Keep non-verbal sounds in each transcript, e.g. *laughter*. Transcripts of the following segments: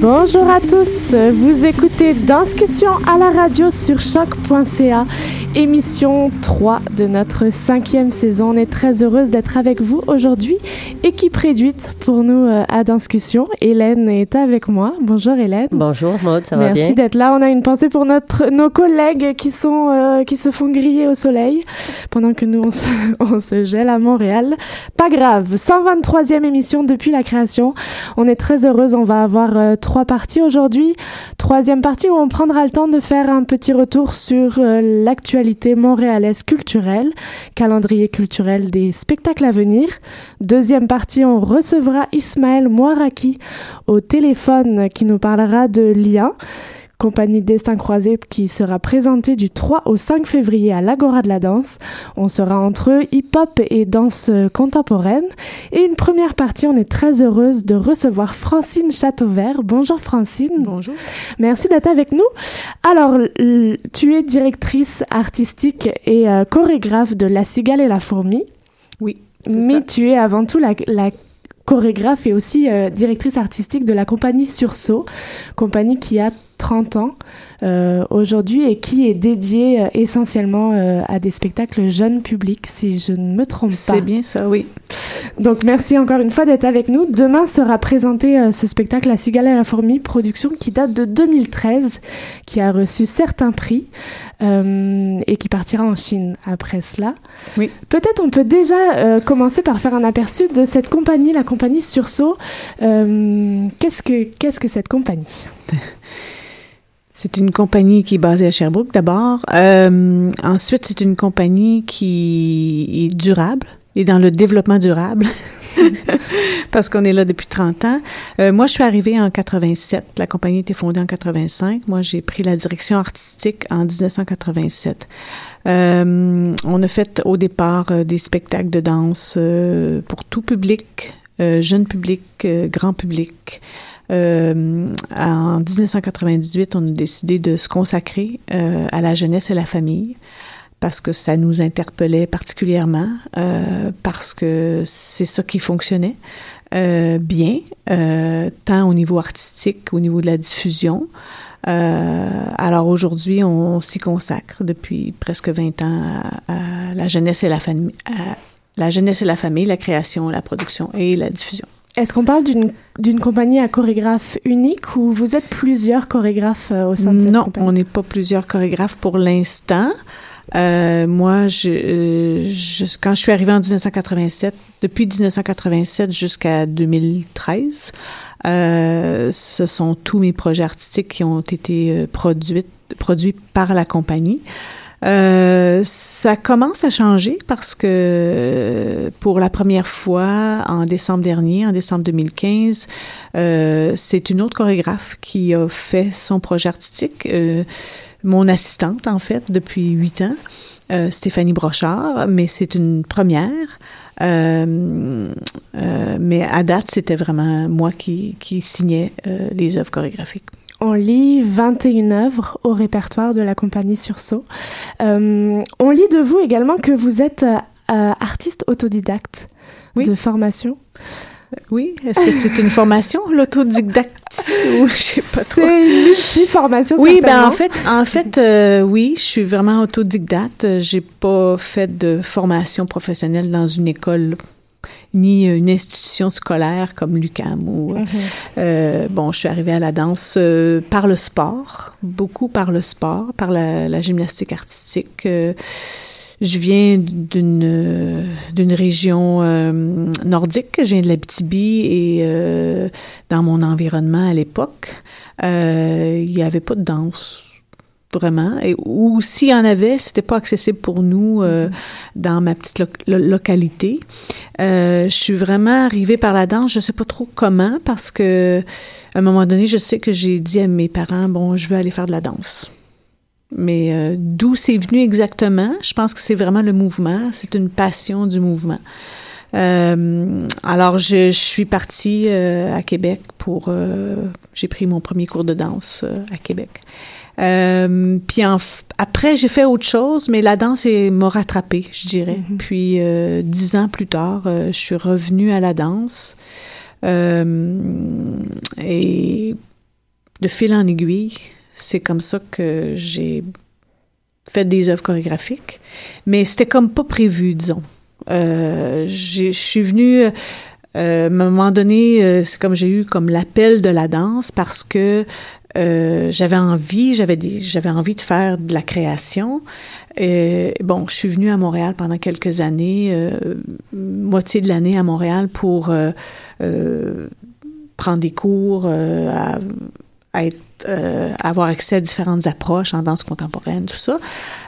Bonjour à tous, vous écoutez Discussion à la radio sur choc.ca, émission 3 de notre cinquième saison. On est très heureuse d'être avec vous aujourd'hui. Équipe réduite pour nous euh, à Discussion. Hélène est avec moi. Bonjour Hélène. Bonjour Maud, ça va bien? Merci d'être là. On a une pensée pour notre, nos collègues qui, sont, euh, qui se font griller au soleil pendant que nous on se, *laughs* on se gèle à Montréal. Pas grave, 123e émission depuis la création. On est très heureuse. On va avoir euh, trois parties aujourd'hui. Troisième partie où on prendra le temps de faire un petit retour sur euh, l'actualité montréalaise culturelle, calendrier culturel des spectacles à venir. Deuxième partie, on recevra Ismaël Moiraki au téléphone qui nous parlera de liens compagnie Destin Croisé qui sera présentée du 3 au 5 février à l'Agora de la Danse. On sera entre hip-hop et danse contemporaine. Et une première partie, on est très heureuse de recevoir Francine Châteauvert. Bonjour Francine. Bonjour. Merci d'être avec nous. Alors, tu es directrice artistique et euh, chorégraphe de La Cigale et la Fourmi. Oui. Mais ça. tu es avant tout la, la chorégraphe et aussi euh, directrice artistique de la compagnie Sursaut, compagnie qui a 30 ans euh, aujourd'hui et qui est dédiée euh, essentiellement euh, à des spectacles jeunes publics, si je ne me trompe pas. C'est bien ça, oui. Donc merci encore une fois d'être avec nous. Demain sera présenté ce spectacle La Cigale et la Fourmi, production qui date de 2013, qui a reçu certains prix et qui partira en Chine après cela. Oui. Peut-être on peut déjà commencer par faire un aperçu de cette compagnie, la compagnie Sursaut. Qu'est-ce que qu'est-ce que cette compagnie? *laughs* C'est une compagnie qui est basée à Sherbrooke d'abord. Euh, ensuite, c'est une compagnie qui est durable et dans le développement durable. *laughs* Parce qu'on est là depuis 30 ans. Euh, moi, je suis arrivée en 87. La compagnie été fondée en 85. Moi, j'ai pris la direction artistique en 1987. Euh, on a fait au départ euh, des spectacles de danse pour tout public, jeune public, euh, grand public. Euh, en 1998, on a décidé de se consacrer euh, à la jeunesse et la famille parce que ça nous interpellait particulièrement, euh, parce que c'est ça qui fonctionnait euh, bien, euh, tant au niveau artistique qu'au niveau de la diffusion. Euh, alors aujourd'hui, on s'y consacre depuis presque 20 ans à, à la jeunesse et la famille, la jeunesse et la famille, la création, la production et la diffusion. Est-ce qu'on parle d'une d'une compagnie à chorégraphe unique ou vous êtes plusieurs chorégraphes euh, au sein de cette Non, compagnie? on n'est pas plusieurs chorégraphes pour l'instant. Euh, moi, je, euh, je- quand je suis arrivée en 1987, depuis 1987 jusqu'à 2013, euh, ce sont tous mes projets artistiques qui ont été euh, produits, produits par la compagnie. Euh, ça commence à changer parce que pour la première fois en décembre dernier, en décembre 2015, euh, c'est une autre chorégraphe qui a fait son projet artistique, euh, mon assistante en fait depuis huit ans. euh, Stéphanie Brochard, mais c'est une première. Euh, euh, mais à date, c'était vraiment moi qui, qui signais euh, les œuvres chorégraphiques. On lit 21 œuvres au répertoire de la compagnie Sursaut. Euh, on lit de vous également que vous êtes euh, euh, artiste autodidacte Oui. de formation. Oui, est-ce que c'est une formation, *laughs* l'autodidacte ou je sais pas trop? C'est une multi-formation, Oui, ben en fait, en fait, euh, oui, je suis vraiment autodidacte. J'ai pas fait de formation professionnelle dans une école ni une institution scolaire comme l'UCAM ou Mhm. euh, bon, je suis arrivée à la danse euh, par le sport, beaucoup par le sport, par la, la gymnastique artistique. euh, je viens d'une euh, d'une région euh, nordique, je viens de l'Abitibi et euh, dans mon environnement à l'époque, euh, il n'y avait pas de danse vraiment et ou s'il y en avait, c'était pas accessible pour nous euh, dans ma petite lo- lo- localité. Euh, je suis vraiment arrivée par la danse, je sais pas trop comment parce que à un moment donné, je sais que j'ai dit à mes parents bon, je veux aller faire de la danse. Mais euh, d'où c'est venu exactement? Je pense que c'est vraiment le mouvement. C'est une passion du mouvement. Euh, alors, je, je suis partie euh, à Québec pour. euh, j'ai pris mon premier cours de danse euh, à Québec. Euh, puis en après, j'ai fait autre chose, mais la danse m'a rattrapée, je dirais. Puis euh, dix ans plus tard, euh, je suis revenue à la danse. Euh, et de fil en aiguille, c'est comme ça que j'ai fait des œuvres chorégraphiques. Mais c'était comme pas prévu, disons. Euh, j'ai- je suis venue, euh, à un moment donné, euh, c'est comme j'ai eu comme l'appel de la danse parce que euh, j'avais envie, j'avais des- j'avais envie de faire de la création. Euh, bon, je suis venue à Montréal pendant quelques années, euh, moitié de l'année à Montréal pour euh, prendre des cours, à, être, euh, avoir accès à différentes approches en danse contemporaine, tout ça.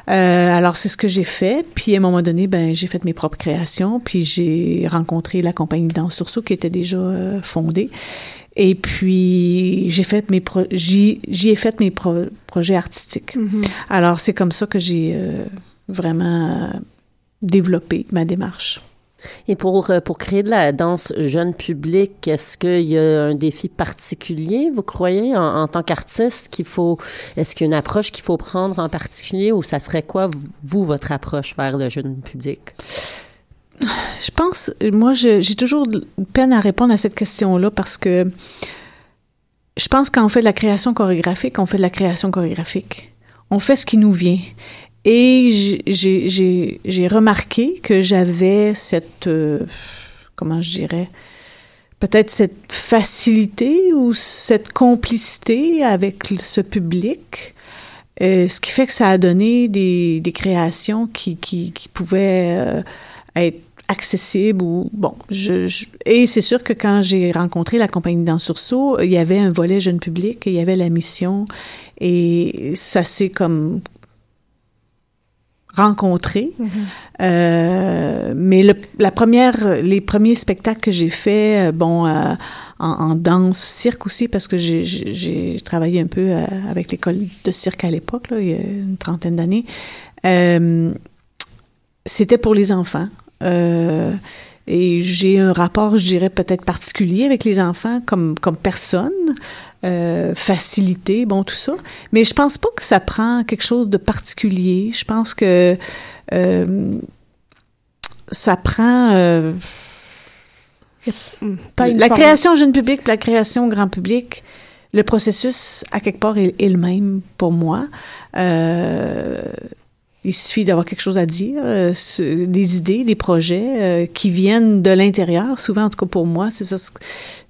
Euh, alors, c'est ce que j'ai fait. Puis, à un moment donné, ben, j'ai fait mes propres créations. Puis, j'ai rencontré la compagnie danse Sursaut qui était déjà fondée. Et puis, j'ai fait mes pro- j'y, j'y ai fait mes pro- projets artistiques. Mhm. Alors, c'est comme ça que j'ai euh, vraiment développé ma démarche. Et pour, euh, pour créer de la danse jeune public, est-ce qu'il y a un défi particulier, vous croyez, en, en tant qu'artiste, qu'il faut, est-ce qu'il y a une approche qu'il faut prendre en particulier ou ça serait quoi, vous, votre approche vers le jeune public? Je pense, moi, j'ai toujours peine à répondre à cette question-là parce que je pense quand on fait de la création chorégraphique, on fait de la création chorégraphique. On fait ce qui nous vient. Et j'ai- remarqué que j'avais cette, euh, comment je dirais, peut-être cette facilité ou cette complicité avec ce public. Euh, ce qui fait que ça a donné des, des créations qui, qui, qui pouvaient euh, être accessibles ou bon je, je- et c'est sûr que quand j'ai rencontré la compagnie dans Sursaut il y avait un volet jeune public il y avait la mission et ça s'est comme rencontré. Euh, mais le, la première les premiers spectacles que j'ai faits euh, bon euh, en, en danse cirque aussi parce que j'ai- travaillé un peu euh, avec l'école de cirque à l'époque il y a une trentaine d'années c'était pour les enfants euh, et j'ai un rapport, je dirais, peut-être particulier avec les enfants comme, comme personne, euh, facilité, bon, tout ça. Mais je pense pas que ça prend quelque chose de particulier. Je pense que euh, ça prend... euh. Pas la forme. création jeune public, la création grand public, le processus, à quelque part, est, est le même pour moi. Euh, il suffit d'avoir quelque chose à dire, euh, des idées, des projets euh, qui viennent de l'intérieur. Souvent, en tout cas pour moi, c'est ça.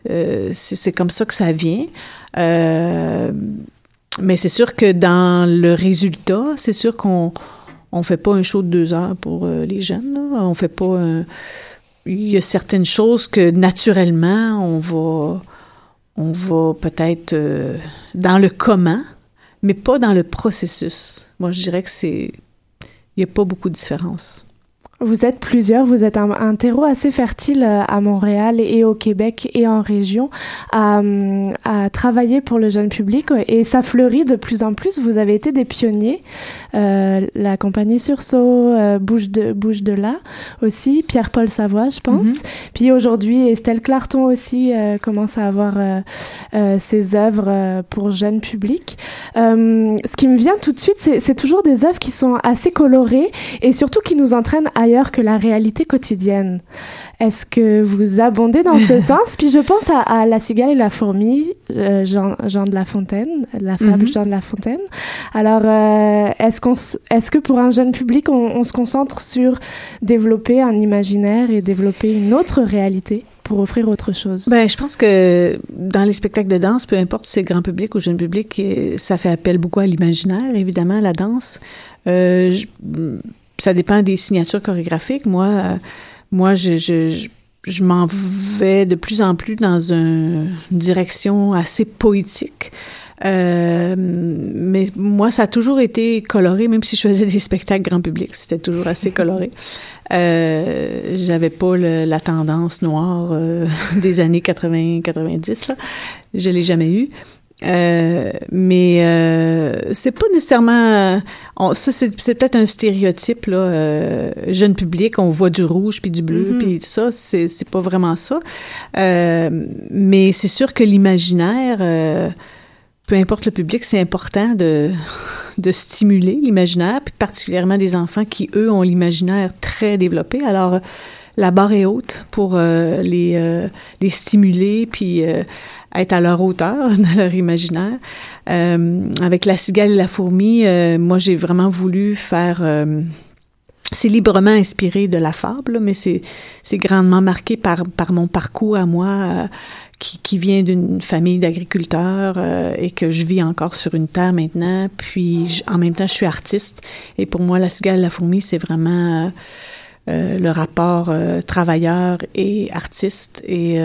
euh, c'est comme ça que ça vient. Euh, mais c'est sûr que dans le résultat, c'est sûr qu'on on fait pas un show de deux heures pour les jeunes. Là. On fait pas un, il y a certaines choses que naturellement on va on va peut-être dans le comment mais pas dans le processus moi je dirais que c'est il n'y a pas beaucoup de différence Vous êtes plusieurs, vous êtes un, un terreau assez fertile euh, à Montréal et au Québec et en région à, à, travailler pour le jeune public et ça fleurit de plus en plus. Vous avez été des pionniers, euh, la compagnie Sursaut, euh, Bouge de Bouge de là aussi, Pierre-Paul Savoie, je pense. Mm-hmm. Puis aujourd'hui, Estelle Clarton aussi euh, commence à avoir euh, euh, ses œuvres pour jeune public. ce qui me vient tout de suite, c'est toujours des œuvres qui sont assez colorées et surtout qui nous entraînent à que la réalité quotidienne. Est-ce que vous abondez dans ce *laughs* sens? Puis je pense à, La cigale et la fourmi, euh, Jean, Jean, de La Fontaine, la fable mhm. Jean de La Fontaine. Alors, euh, est-ce qu'on, est-ce que pour un jeune public, on, se concentre sur développer un imaginaire et développer une autre réalité pour offrir autre chose? Ben, je pense que dans les spectacles de danse, peu importe si c'est grand public ou jeune public, ça fait appel beaucoup à l'imaginaire, évidemment, la danse. Euh, ça dépend des signatures chorégraphiques. Moi, euh, moi, je, je, je, m'en vais de plus en plus dans une direction assez poétique. Euh, mais moi, ça a toujours été coloré, même si je faisais des spectacles grand public, c'était toujours assez coloré. Euh, j'avais pas la tendance noire euh, *laughs* des années 80-90, là. Je l'ai jamais eu. Euh, mais euh, c'est pas nécessairement ça c'est, peut-être un stéréotype là euh, jeune public on voit du rouge puis du bleu mm-hmm. puis ça c'est c'est pas vraiment ça euh, mais c'est sûr que l'imaginaire peu importe le public c'est important de *laughs* de stimuler l'imaginaire puis particulièrement des enfants qui eux ont l'imaginaire très développé alors la barre est haute pour les les stimuler puis être à leur hauteur, *laughs* dans leur imaginaire. Euh, avec la cigale et la fourmi, euh, moi j'ai vraiment voulu faire. Euh, c'est librement inspiré de la fable, mais c'est grandement marqué par par mon parcours à moi. Euh, qui, qui vient d'une famille d'agriculteurs et que je vis encore sur une terre maintenant. Puis en même temps, je suis artiste. Et pour moi, la cigale et la fourmi, c'est vraiment le rapport travailleur et artiste. Et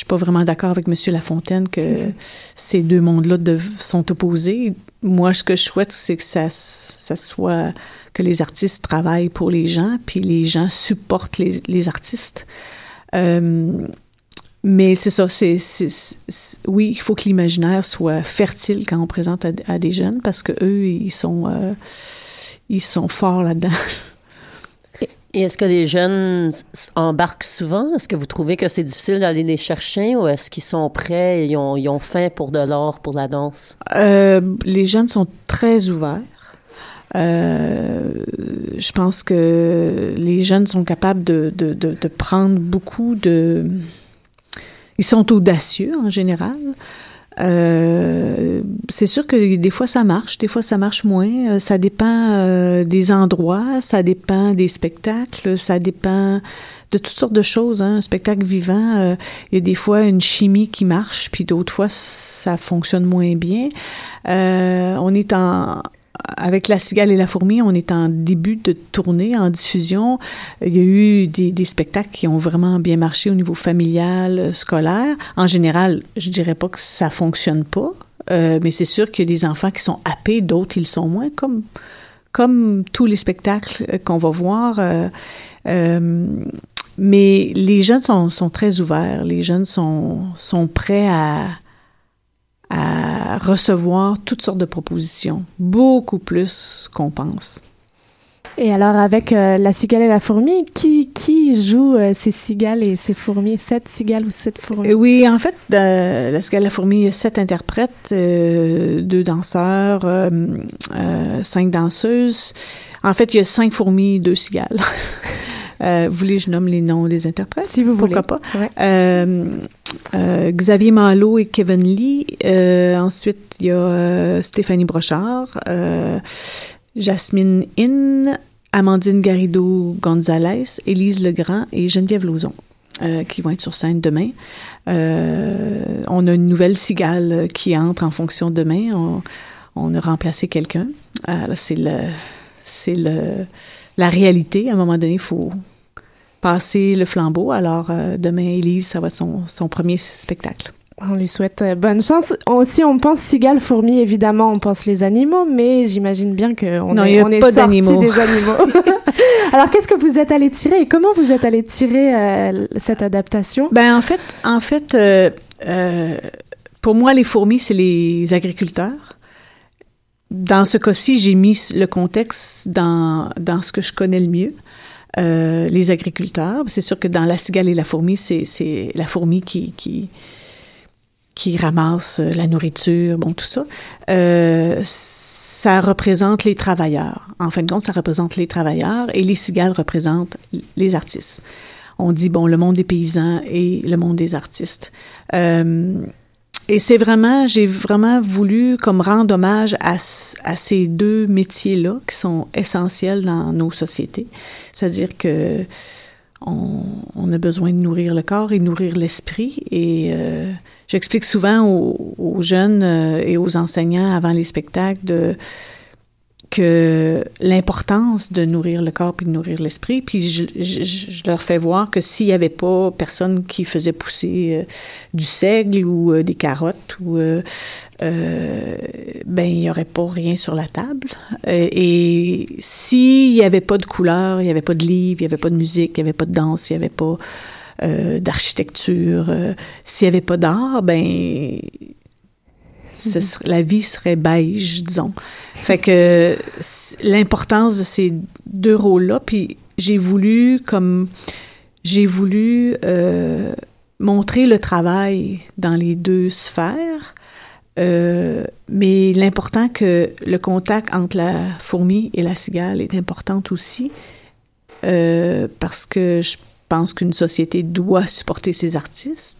je suis pas vraiment d'accord avec M. Lafontaine que *laughs* ces deux mondes-là sont opposés. Moi, ce que je souhaite, c'est que ça, ça soit que les artistes travaillent pour les gens, puis les gens supportent les, les artistes. Euh, mais c'est ça, c'est, oui, il faut que l'imaginaire soit fertile quand on présente à, des jeunes parce que eux, ils sont, euh, ils sont forts là-dedans. *laughs* Et est-ce que les jeunes embarquent souvent? Est-ce que vous trouvez que c'est difficile d'aller les chercher ou est-ce qu'ils sont prêts et ils ont, faim pour de l'or, pour la danse? Euh, les jeunes sont très ouverts. Euh, je pense que les jeunes sont capables de prendre beaucoup de... Ils sont audacieux en général. Euh, c'est sûr que des fois ça marche, des fois ça marche moins. Euh, ça dépend euh, des endroits, ça dépend des spectacles, ça dépend de toutes sortes de choses. Hein. Un spectacle vivant, il y a des fois une chimie qui marche, puis d'autres fois ça fonctionne moins bien. on est en avec La Cigale et la Fourmi, on est en début de tournée, en diffusion. Il y a eu des, spectacles qui ont vraiment bien marché au niveau familial, euh, scolaire. En général, je dirais pas que ça fonctionne pas, euh, mais c'est sûr qu'il y a des enfants qui sont happés, d'autres ils sont moins, comme tous les spectacles euh, qu'on va voir. mais les jeunes sont, très ouverts. Les jeunes sont prêts à, à recevoir toutes sortes de propositions, beaucoup plus qu'on pense. Et alors, avec euh, la cigale et la fourmi, qui, qui joue euh, ces cigales et ces fourmis? Sept cigales ou sept fourmis? Euh, oui, en fait, la cigale et la fourmi, il y a sept interprètes, deux danseurs, cinq danseuses. En fait, il y a cinq fourmis, deux cigales. *laughs* vous voulez je nomme les noms des interprètes? Si vous Pourquoi pas? Euh, Xavier Malo et Kevin Lee. Euh, ensuite, il y a euh, Stéphanie Brochard, Jasmine In, Amandine Garrido Gonzalez, Élise Legrand et Geneviève Lauzon. qui vont être sur scène demain. on a une nouvelle cigale qui entre en fonction demain. On, on a remplacé quelqu'un. c'est le, c'est le, la réalité. À un moment donné, il faut, passer le flambeau. Alors, euh, demain, Élise, ça va être son, son premier spectacle. On lui souhaite euh, bonne chance. Aussi, on pense cigale, fourmi, évidemment, on pense les animaux, mais j'imagine bien qu'on Non, est, on est pas sorti d'animaux. des animaux. *laughs* *laughs* Alors, qu'est-ce que vous êtes allé tirer et comment vous êtes allé tirer euh, cette adaptation? Ben en fait, en fait, euh, euh, pour moi, les fourmis, c'est les agriculteurs. Dans ce cas-ci, j'ai mis le contexte dans, dans ce que je connais le mieux. Euh, les agriculteurs. C'est sûr que dans la cigale et la fourmi, c'est, la fourmi qui, qui, qui ramasse la nourriture, bon, tout ça. Euh, ça représente les travailleurs. En fin de compte, ça représente les travailleurs et les cigales représentent les artistes. On dit, bon, le monde des paysans et le monde des artistes. Euh, et c'est vraiment, j'ai vraiment voulu comme rendre hommage à, ces deux métiers-là qui sont essentiels dans nos sociétés. C'est-à-dire que on, a besoin de nourrir le corps et nourrir l'esprit. Et euh, j'explique souvent aux, aux jeunes euh, et aux enseignants avant les spectacles de que l'importance de nourrir le corps puis de nourrir l'esprit. Puis je, je, je leur fais voir que s'il n'y avait pas personne qui faisait pousser euh, du seigle ou euh, des carottes ou euh, euh, ben il y aurait pas rien sur la table. Et s'il n'y avait pas de couleurs, il n'y avait pas de livres, il n'y avait pas de musique, il n'y avait pas de danse, il n'y avait pas d'architecture, s'il n'y avait pas d'art, ben ce serait- la vie serait beige, disons. Fait que l'importance de ces deux rôles-là, puis j'ai voulu comme j'ai voulu euh, montrer le travail dans les deux sphères, euh, mais l'important que le contact entre la fourmi et la cigale est important aussi, euh, parce que je pense qu'une société doit supporter ses artistes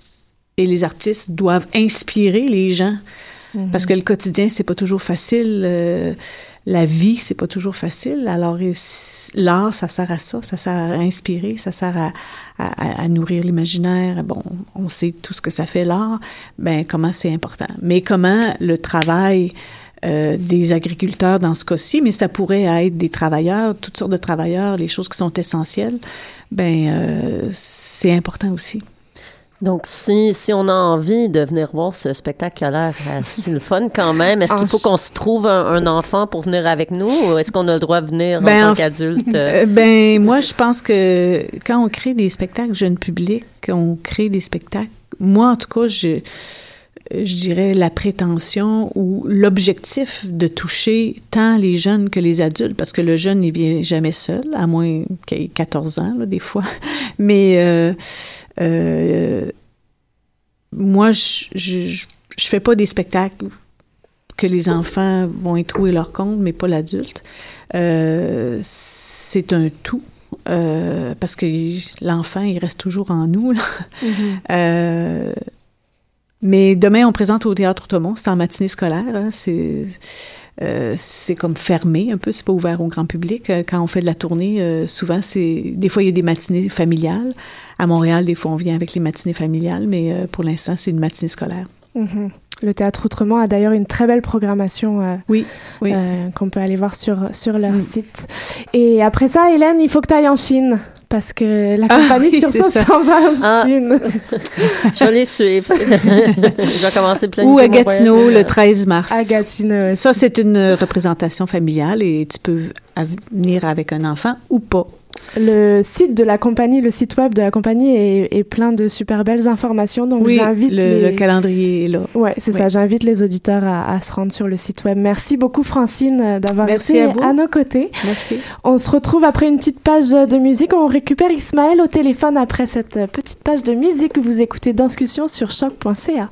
et les artistes doivent inspirer les gens parce que le quotidien, c'est pas toujours facile. euh, la vie, c'est pas toujours facile. Alors, l'art, ça sert à ça. Ça sert à inspirer, ça sert à nourrir l'imaginaire. Bon, on sait tout ce que ça fait, l'art. Ben, comment c'est important. Mais comment le travail euh, des agriculteurs dans ce cas-ci, mais ça pourrait être des travailleurs, toutes sortes de travailleurs, les choses qui sont essentielles, ben, euh, c'est important aussi. Donc, si, si on a envie de venir voir ce spectacle qui a l'air assez le fun quand même, est-ce qu'il faut qu'on se trouve un, un enfant pour venir avec nous ou est-ce qu'on a le droit de venir Ben, en en tant qu'adulte? Euh, ben moi je pense que quand on crée des spectacles jeunes publics, on crée des spectacles. Moi en tout cas, je je dirais la prétention ou l'objectif de toucher tant les jeunes que les adultes, parce que le jeune, il vient jamais seul, à moins qu'il ait 14 ans, là, des fois. *laughs* Mais euh, euh, moi, je, je, je fais pas des spectacles que les enfants vont y trouver leur compte, mais pas l'adulte. Euh, c'est un tout. Euh, parce que l'enfant, il reste toujours en nous. Là. Euh, mais demain, on présente au Théâtre Outremont. C'est en matinée scolaire. hein. C'est euh, c'est comme fermé un peu. C'est pas ouvert au grand public. Euh, Quand on fait de la tournée, euh, souvent, c'est des fois, il y a des matinées familiales. À Montréal, des fois, on vient avec les matinées familiales, mais euh, pour l'instant, c'est une matinée scolaire. Mhm. Le Théâtre Outremont a d'ailleurs une très belle programmation euh, Oui, oui. euh, qu'on peut aller voir sur, sur leur Mm. site. Et après ça, Hélène, il faut que tu ailles en Chine. Parce que la Ah compagnie oui, sur ça s'en va en Ah. Chine. *laughs* Je vais les suivre. *laughs* je vais commencer plein Ou à Gatineau, le 13 mars. À Gatineau. Ça, c'est une représentation familiale et tu peux venir avec un enfant ou pas. Le site de la compagnie, le site web de la compagnie est, est plein de super belles informations. Donc oui, j'invite le, les... le calendrier est là. Ouais, c'est Oui. ça. J'invite les auditeurs à, à se rendre sur le site web. Merci beaucoup, Francine, euh, d'avoir été à nos côtés. Merci. On se retrouve après une petite page de musique. On récupère Ismaël au téléphone après cette petite page de musique que vous écoutez Danscussion sur choc.ca.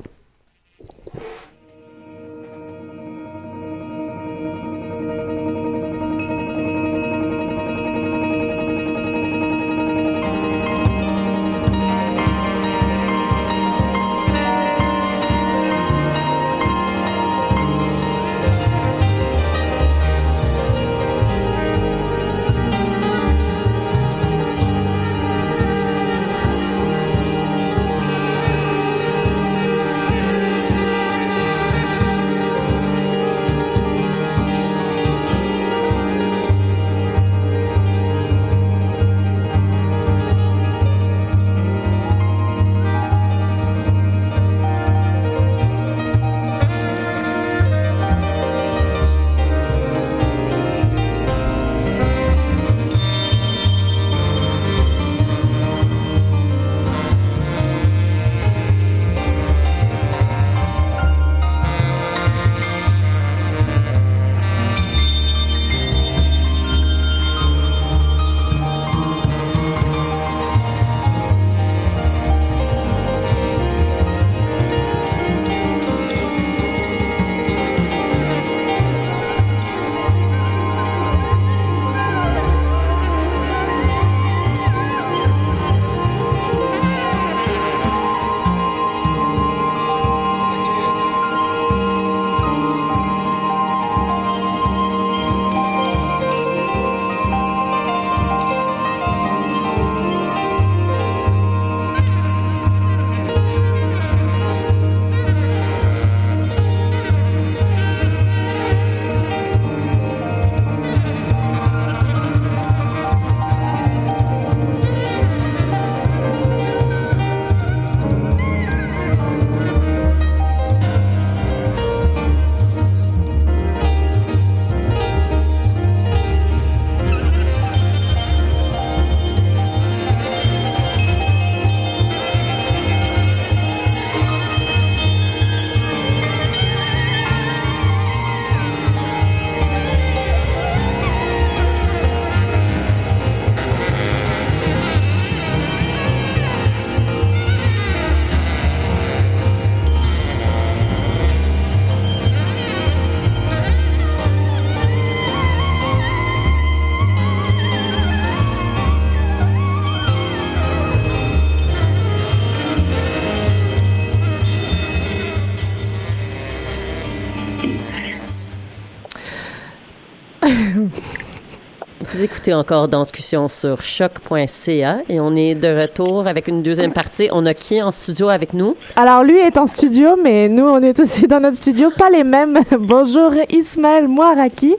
Vous écoutez encore Danscussion sur choc.ca et on est de retour avec une deuxième partie. On a qui en studio avec nous? Alors, lui est en studio, mais nous, on est aussi dans notre studio. Pas les mêmes. *laughs* Bonjour, Ismaël Moiraki.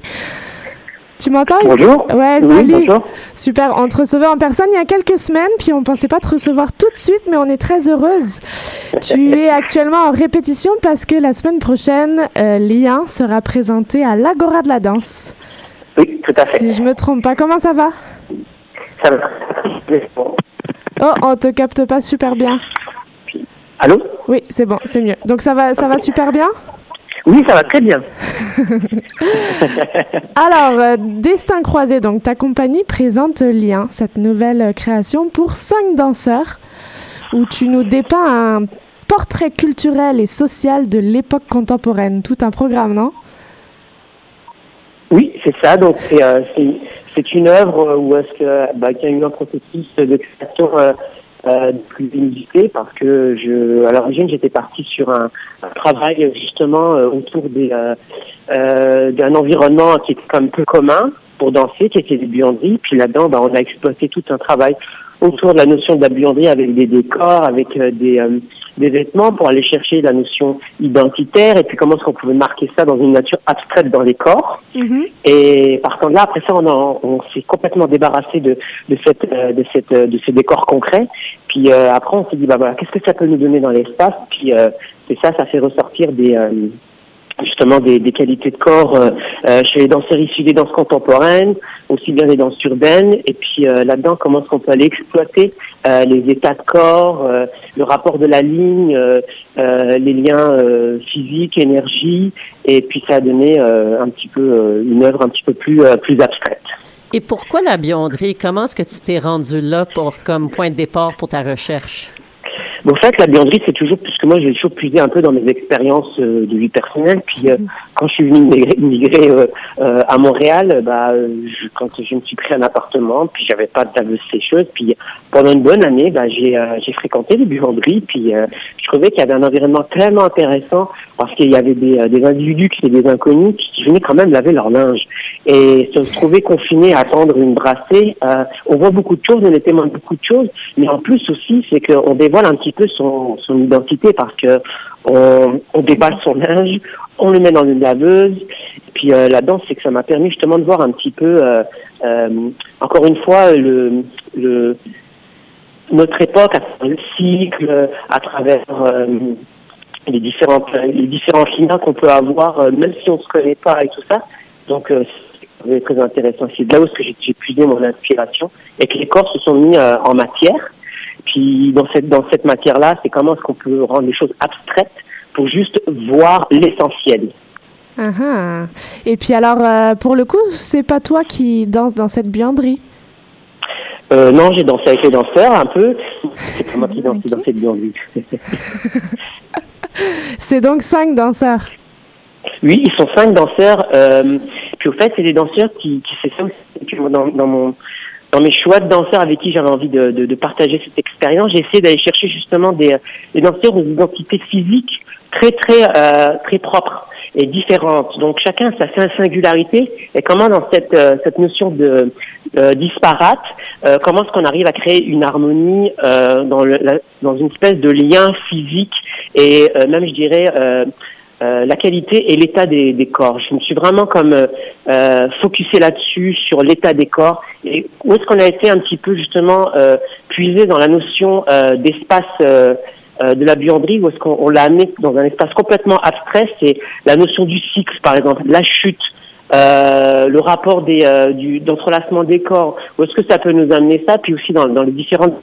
Tu m'entends? Bonjour. Ouais, Oui, salut. bonjour. Super. On te recevait en personne il y a quelques semaines, puis on pensait pas te recevoir tout de suite, mais on est très heureuse. tu *laughs* es actuellement en répétition parce que la semaine prochaine, euh, Lian sera présenté à l'Agora de la danse. Oui, tout à fait. Si je me trompe pas, comment ça va? Ça va. Oh, on te capte pas super bien. Allô Oui, c'est bon, c'est mieux. Donc ça va, ça va super bien? Oui, ça va très bien. *laughs* Alors, euh, Destin croisé, donc ta compagnie présente Lien, cette nouvelle création pour cinq danseurs, où tu nous dépeins un portrait culturel et social de l'époque contemporaine. Tout un programme, non? Oui, c'est ça. Donc, c'est euh, une œuvre où est-ce que bah, qu'il y a eu un processus de création euh, euh, plus inusité parce que je, à l'origine, j'étais parti sur un, un travail justement euh, autour des euh, euh, d'un environnement qui était comme peu commun pour danser, qui était les buanderies. Puis là-dedans, bah, on a exploité tout un travail autour de la notion de la buanderie avec des décors, avec euh, des euh, des vêtements pour aller chercher la notion identitaire et puis comment est-ce qu'on pouvait marquer ça dans une nature abstraite dans les corps? Et partant de là, après ça, on, on s'est complètement débarrassé de, de, cette, euh, de, cette, euh, de ces décors concrets. Puis euh, après, on s'est dit, bah voilà, qu'est-ce que ça peut nous donner dans l'espace? Puis euh, c'est ça, ça fait ressortir des euh, justement des, des qualités de corps euh, euh, chez les danseurs issus des danses contemporaines, aussi bien les danses urbaines. Et puis euh, là-dedans, comment est-ce qu'on peut aller exploiter les états de corps, le rapport de la ligne, les liens physiques, énergie, et puis ça a donné un petit peu une œuvre un petit peu plus plus abstraite. Et pourquoi la bionderie? Comment est-ce que tu t'es rendu là pour comme point de départ pour ta recherche? Bon, en fait, la buanderie, c'est toujours, puisque moi, j'ai toujours puisé un peu dans mes expériences euh, de vie personnelle. Puis, euh, quand je suis venu immigrer, immigrer, euh, euh, à Montréal, euh, bah, je, quand je me suis pris un appartement, puis j'avais pas de laveuse sécheuse. Puis, pendant une bonne année, bah, j'ai euh, j'ai fréquenté les buanderies. Puis, je trouvais qu'il y avait un environnement tellement intéressant parce qu'il y avait des, des individus qui étaient des inconnus qui, venaient quand même laver leur linge. Et se trouver confiné à attendre une brassée, on voit beaucoup de choses, on est témoin de beaucoup de choses, mais en plus aussi, c'est qu'on dévoile un petit peu son, identité parce que on, déballe son linge, on le met dans une laveuse. Et puis euh, là-dedans, c'est que ça m'a permis justement de voir un petit peu, euh, euh, encore une fois, notre époque à travers le cycle, à travers euh, les différentes les différents clients qu'on peut avoir, euh, même si on se connaît pas et tout ça. Donc euh, c'est très intéressant. C'est là où j'ai puisé mon inspiration et que les corps se sont mis euh, en matière. Puis dans cette dans cette matière-là, c'est comment est-ce qu'on peut rendre les choses abstraites pour juste voir l'essentiel. Ah. Et puis alors, euh, pour le coup, c'est pas toi qui danse dans cette buanderie? Euh, non, j'ai dansé avec les danseurs un peu. *laughs* C'est pas moi qui danse dans cette buanderie. *laughs* C'est donc cinq danseurs? Oui, ils sont cinq danseurs. Euh, puis au fait, c'est des danseurs qui, qui c'est ça aussi que dans, dans mon dans mes choix de danseurs avec qui j'avais envie de, de, de partager cette expérience, j'ai essayé d'aller chercher justement des, des danseurs aux identités physiques très très euh, très propres et différentes. Donc chacun a sa singularité et comment dans cette euh, cette notion de euh, disparate, euh, comment est-ce qu'on arrive à créer une harmonie euh, dans le dans une espèce de lien physique et euh, même je dirais euh, la qualité et l'état des, des corps. Je me suis vraiment comme euh, euh, focusé là-dessus, sur l'état des corps. Et où est-ce qu'on a été un petit peu justement euh, puisé dans la notion euh, d'espace de la buanderie, où est-ce qu'on on l'a amené dans un espace complètement abstrait, c'est la notion du cycle, par exemple, la chute, euh, le rapport des euh, du d'entrelacement des corps, où est-ce que ça peut nous amener ça, puis aussi dans, dans les différentes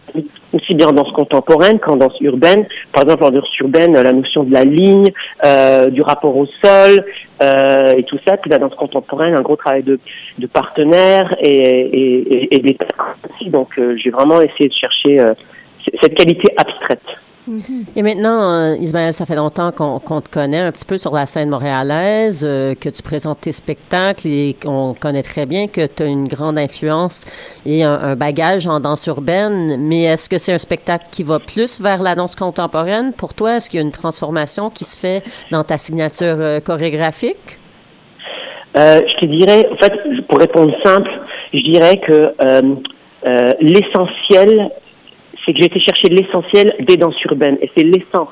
aussi bien en danse contemporaine qu'en danse urbaine. Par exemple, en danse urbaine, la notion de la ligne, euh, du rapport au sol euh, et tout ça. Puis la danse contemporaine, un gros travail de, de partenaires et, et, et, et d'état aussi. Donc, euh, j'ai vraiment essayé de chercher cette qualité abstraite. Et maintenant, euh, Ismaël, ça fait longtemps qu'on te connaît un petit peu sur la scène montréalaise, euh, que tu présentes tes spectacles et qu'on connaît très bien que tu as une grande influence et un, bagage en danse urbaine. Mais est-ce que c'est un spectacle qui va plus vers la danse contemporaine? Pour toi, est-ce qu'il y a une transformation qui se fait dans ta signature euh, chorégraphique? Je te dirais, en fait, pour répondre simple, je dirais que l'essentiel, c'est que j'ai été chercher l'essentiel des danses urbaines, et c'est l'essence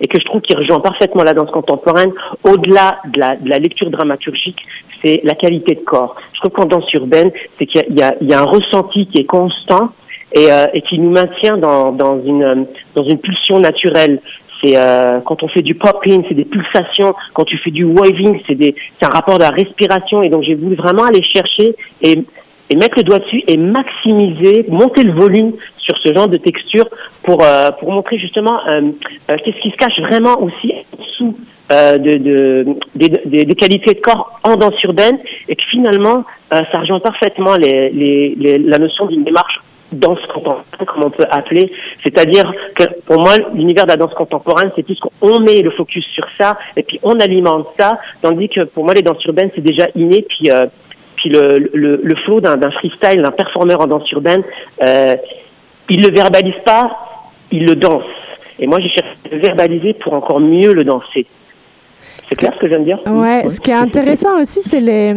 et que je trouve qui rejoint parfaitement la danse contemporaine, au-delà de la, lecture dramaturgique, c'est la qualité de corps. Je trouve qu'en danse urbaine, c'est qu'il y, a, un ressenti qui est constant et, euh, qui nous maintient dans, une, pulsion naturelle. C'est euh, quand on fait du popping, c'est des pulsations. Quand tu fais du waving, c'est un rapport de la respiration. Et donc j'ai voulu vraiment aller chercher et mettre le doigt dessus et maximiser, monter le volume sur ce genre de texture pour euh, pour montrer justement euh, euh, qu'est-ce qui se cache vraiment aussi dessous euh, de, de, des de, qualités de corps en danse urbaine et que finalement euh, ça rejoint parfaitement les, les, les, la notion d'une démarche danse contemporaine, comme on peut appeler. C'est-à-dire que pour moi, l'univers de la danse contemporaine, c'est plus qu'on met le focus sur ça et puis on alimente ça, tandis que pour moi, les danses urbaines, c'est déjà inné, puis euh, puis le, le, le flow d'un freestyle, d'un performeur en danse urbaine, euh, il le verbalise pas, il le danse. Et moi, j'ai cherché à le verbaliser pour encore mieux le danser. C'est clair ce que je viens de dire? Ouais, ce qui est intéressant aussi, c'est les,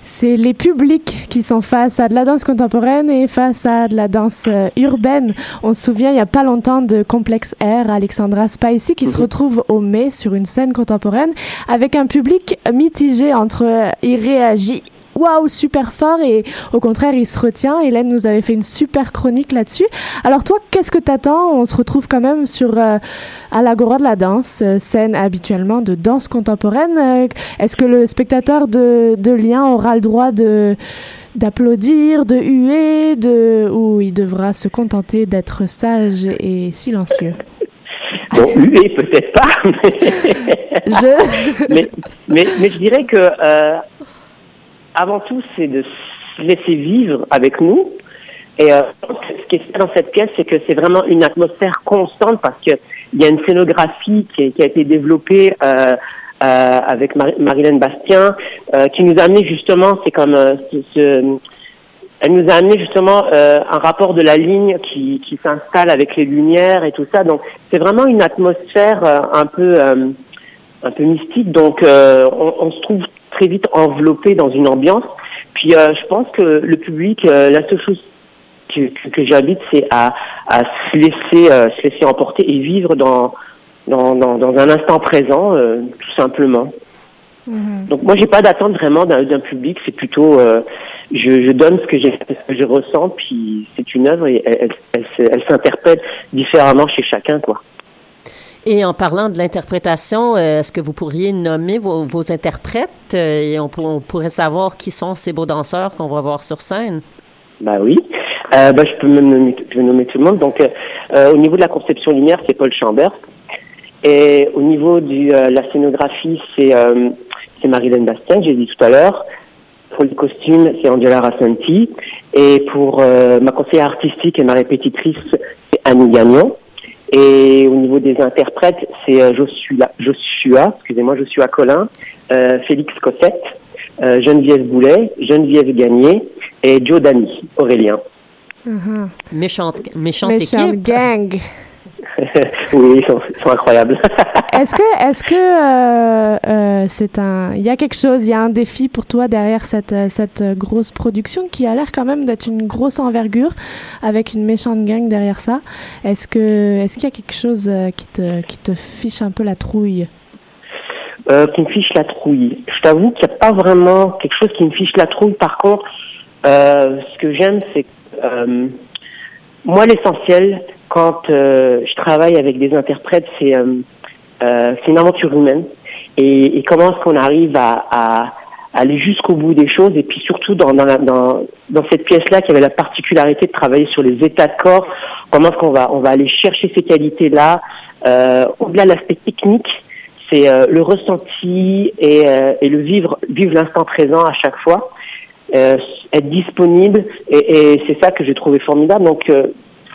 c'est les publics qui sont face à de la danse contemporaine et face à de la danse euh, urbaine. On se souvient, il n'y a pas longtemps, de Complex Air, Alexandra Spicy, qui se retrouve au mai sur une scène contemporaine avec un public mitigé entre euh, il réagit waouh, super fort et au contraire, il se retient. Hélène nous avait fait une super chronique là-dessus. Alors toi, qu'est-ce que t'attends? On se retrouve quand même sur euh, à l'Agora de la danse, euh, scène habituellement de danse contemporaine. Euh, Est-ce que le spectateur de, de Lien aura le droit de d'applaudir, de huer, de ou il devra se contenter d'être sage et silencieux? Bon, huer peut-être pas, mais... je... *laughs* mais, mais, mais je dirais que euh, avant tout, c'est de se laisser vivre avec nous. Et euh, ce qui est fait dans cette pièce, c'est que c'est vraiment une atmosphère constante parce que il y a une scénographie qui, a été développée euh, euh, avec Mar Marilène Bastien, qui nous a amené justement, c'est comme elle nous a amené justement un rapport de la ligne qui, s'installe avec les lumières et tout ça. Donc c'est vraiment une atmosphère un peu un peu mystique. Donc on, on se trouve très vite enveloppé dans une ambiance. Puis euh, je pense que le public, euh, la seule chose que, que, que j'habite, c'est à, à se laisser euh, se laisser emporter et vivre dans dans, dans, dans un instant présent, tout simplement. Mhm. Donc moi j'ai pas d'attente vraiment d'un public, c'est plutôt je, je donne ce que j'ai ce que je ressens, puis c'est une œuvre et elle, elle, elle, elle s'interprète différemment chez chacun quoi. Et en parlant de l'interprétation, est-ce que vous pourriez nommer vos, interprètes et on, pourrait savoir qui sont ces beaux danseurs qu'on va voir sur scène? Bah oui. Euh, bah, je peux même nommer, tout le monde. Donc, euh, au niveau de la conception lumière, c'est Paul Chambert. Et au niveau de euh, la scénographie, c'est euh, Marilène Bastien, j'ai dit tout à l'heure. Pour le costume, c'est Angela Rassanti. Et pour euh, ma conseillère artistique et ma répétitrice, c'est Annie Gagnon. Et au niveau des interprètes, c'est euh, Joshua, Joshua, excusez-moi, Joshua Collin, euh, Félix Cossette, euh, Geneviève Boulet, Geneviève Gagné et Joe Dany, Aurélien. Uh -huh. Méchante, méchante, méchante équipe. gang. *laughs* oui, ils sont, ils sont incroyables. *laughs* est-ce que, est-ce que euh, euh, c'est un, il y a quelque chose, il y a un défi pour toi derrière cette cette grosse production qui a l'air quand même d'être une grosse envergure avec une méchante gang derrière ça? Est-ce que, est-ce qu'il y a quelque chose euh, qui te qui te fiche un peu la trouille? Euh, qui me fiche la trouille. Je t'avoue qu'il n'y a pas vraiment quelque chose qui me fiche la trouille. Par contre, euh, ce que j'aime, c'est euh, moi, l'essentiel, quand euh, je travaille avec des interprètes, c'est euh, c'est une aventure humaine. Et, et comment est-ce qu'on arrive à, à, aller jusqu'au bout des choses et puis surtout dans, dans, la, dans, dans cette pièce-là qui avait la particularité de travailler sur les états de corps, comment est-ce qu'on va, on va aller chercher ces qualités-là, euh, au-delà de l'aspect technique, c'est euh, le ressenti et, euh, et le vivre, vivre l'instant présent à chaque fois, euh, être disponible et, et c'est ça que j'ai trouvé formidable. Donc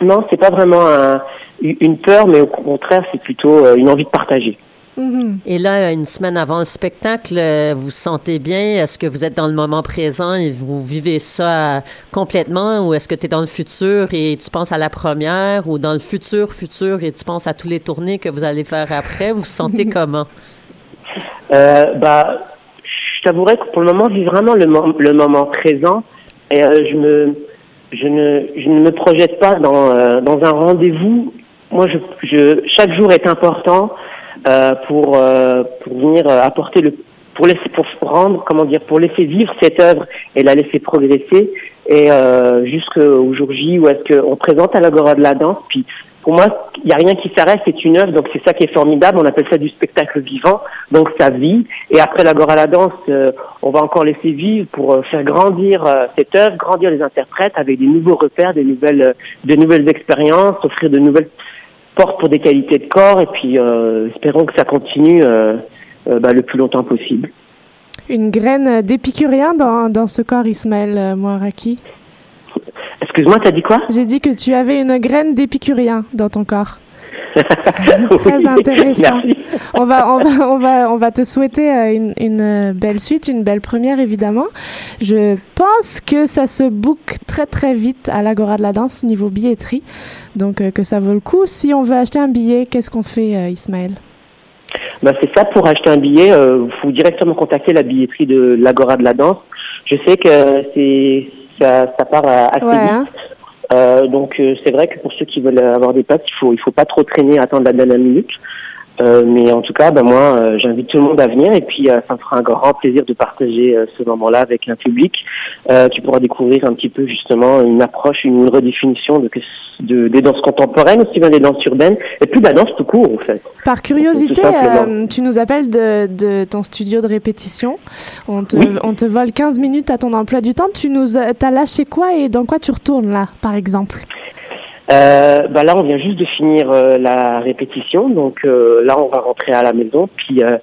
non, c'est pas vraiment un, une peur, mais au contraire, c'est plutôt une envie de partager. -hmm. Et là, une semaine avant le spectacle, vous vous sentez bien? Est-ce que vous êtes dans le moment présent et vous vivez ça complètement? Ou est-ce que tu es dans le futur et tu penses à la première? Ou dans le futur, futur et tu penses à tous les tournées que vous allez faire après? Vous vous sentez *laughs* comment? Euh, bah, je t'avouerais que pour le moment, je vis vraiment le, mo le moment présent. et euh, je me je ne je ne me projette pas dans euh, dans un rendez-vous. Moi, je, je chaque jour est important euh, pour euh, pour venir euh, apporter le pour laisser pour rendre comment dire pour laisser vivre cette œuvre et la laisser progresser et euh, jusqu'au jour J où est-ce qu'on présente à l'Agora de la danse puis pour moi, il n'y a rien qui s'arrête, c'est une œuvre, donc c'est ça qui est formidable. On appelle ça du spectacle vivant, donc ça vit. Et après l'Agora la danse, euh, on va encore laisser vivre pour euh, faire grandir euh, cette œuvre, grandir les interprètes avec des nouveaux repères, des nouvelles, euh, de nouvelles expériences, offrir de nouvelles portes pour des qualités de corps. Et puis, espérons que ça continue bah, le plus longtemps possible. Une graine d'épicurien dans, dans ce corps, Ismaël Moaraki. Excuse-moi, t'as dit quoi J'ai dit que tu avais une graine d'épicurien dans ton corps. *laughs* Très Oui, intéressant. On va, on va, on va, on va te souhaiter euh, une, une belle suite, une belle première évidemment. Je pense que ça se book très très vite à l'Agora de la danse niveau billetterie, donc euh, que ça vaut le coup. Si on veut acheter un billet, qu'est-ce qu'on fait, euh, Ismaël? Bah, c'est ça, pour acheter un billet, il euh, faut directement contacter la billetterie de l'Agora de la danse. Je sais que c'est ça, ça part à- assez Ouais, vite. hein. Euh, donc euh, c'est vrai que pour ceux qui veulent avoir des places, il faut il faut pas trop traîner, attendre la dernière minute. Euh, mais en tout cas, ben moi, euh, j'invite tout le monde à venir et puis euh, ça me fera un grand plaisir de partager ce moment-là avec un public euh, qui pourra découvrir un petit peu justement une approche, une redéfinition de, de des danses contemporaines, aussi bien des danses urbaines et puis de la danse tout court en fait. Par curiosité, tu nous appelles de, de ton studio de répétition. On te, Oui. on te vole 15 minutes à ton emploi du temps. Tu nous as lâché quoi et dans quoi tu retournes là, par exemple? Euh, bah là, on vient juste de finir euh, la répétition, donc euh, là, on va rentrer à la maison, puis euh,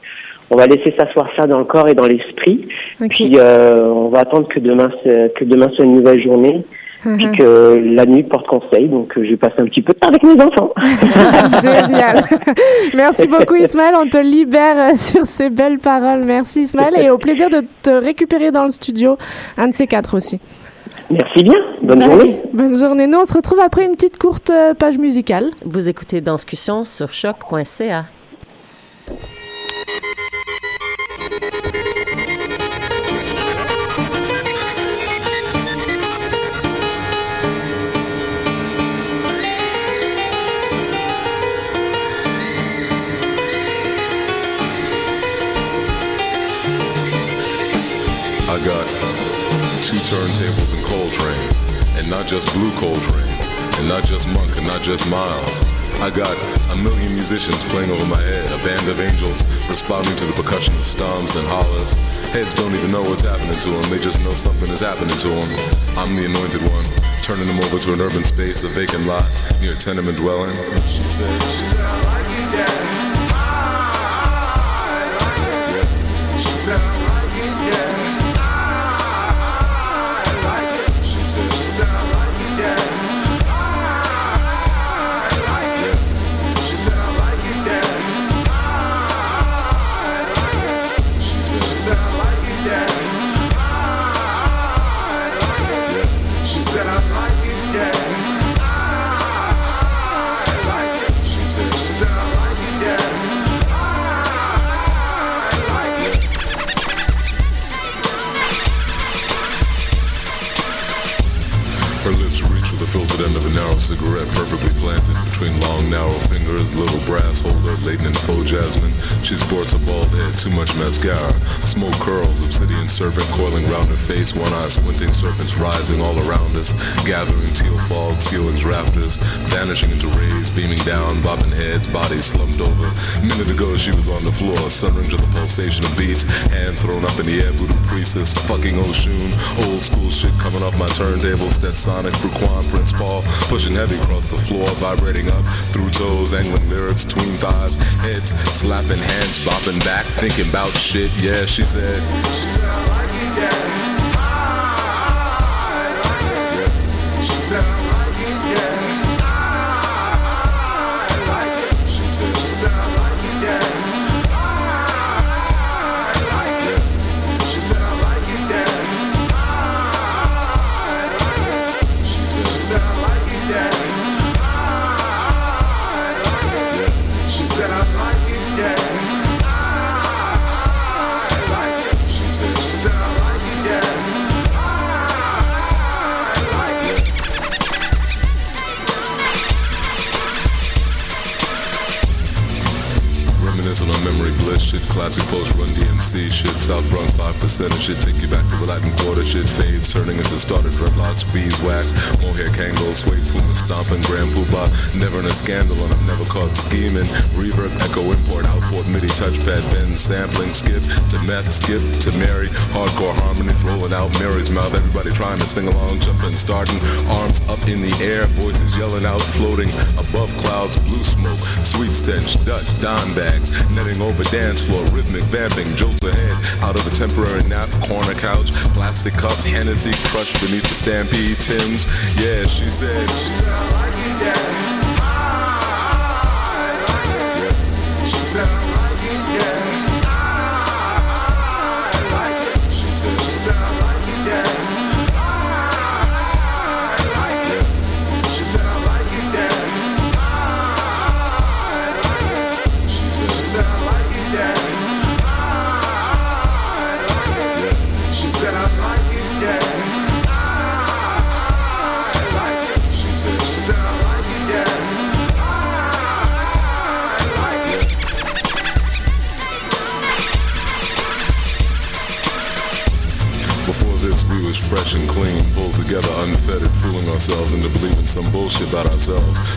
on va laisser s'asseoir ça dans le corps et dans l'esprit, Ok. puis euh, on va attendre que demain, que demain soit une nouvelle journée, puis que la nuit porte conseil, donc euh, je vais passer un petit peu de temps avec mes enfants. *laughs* Génial. *laughs* Merci beaucoup Ismaël. On te libère sur ces belles paroles. Merci Ismaël et au plaisir de te récupérer dans le studio. Un de ces quatre aussi. Merci bien, bonne Bye. journée. Bonne journée. Nous, on se retrouve après une petite courte euh, page musicale. Vous écoutez Danscussion sur choc.ca. two turntables and Coltrane, and not just Blue Coltrane, and not just Monk, and not just Miles. I got a million musicians playing over my head, a band of angels responding to the percussion of stomps and hollers. Heads don't even know what's happening to them, they just know something is happening to them. I'm the anointed one, turning them over to an urban space, a vacant lot near a tenement dwelling. And she she said, cigarette perfectly planted between long, narrow fingers, little brass holder laden in faux jasmine. She sports a bald head, too much mascara. Smoke curls, obsidian serpent coiling round her face, one eye squinting, serpents rising all around us, gathering teal fog, ceilings, rafters, vanishing into rays, beaming down, bobbing heads, bodies slumped over. A Minute ago she was on the floor, sunring to the pulsation of beats, hand thrown up in the air, voodoo priestess, fucking Oshun, old school shit coming off my turntable, Stetsonic, Fruquan, Prince Paul, pushing heavy across the floor, vibrating up through toes, angling lyrics, tween thighs, heads, slapping hands, bopping back, thinking about shit, yeah, she said. She said, I like it, yeah. Classic post run DMC shit, South Bronx 5% and shit, take you back to the Latin Quarter. Shit, fades turning into starter dreadlocks, beeswax, mohair Kangol, suede puma stomping, grand poobah, never in a scandal and I'm never caught scheming. Reverb, echo, import, output, MIDI, touchpad, bend, sampling, skip to meth, skip to Mary, hardcore harmonies rolling out Mary's mouth, everybody trying to sing along, jumping, starting, arms up in the air, voices yelling out, floating above clouds, blue smoke, sweet stench, Dutch, dime bags, netting over dance floor, rhythmic vamping, jolts ahead, out of a temporary nap, corner couch, plastic cups, Hennessy crushed beneath the stampede Tim's. Yeah, she said, she said, I like.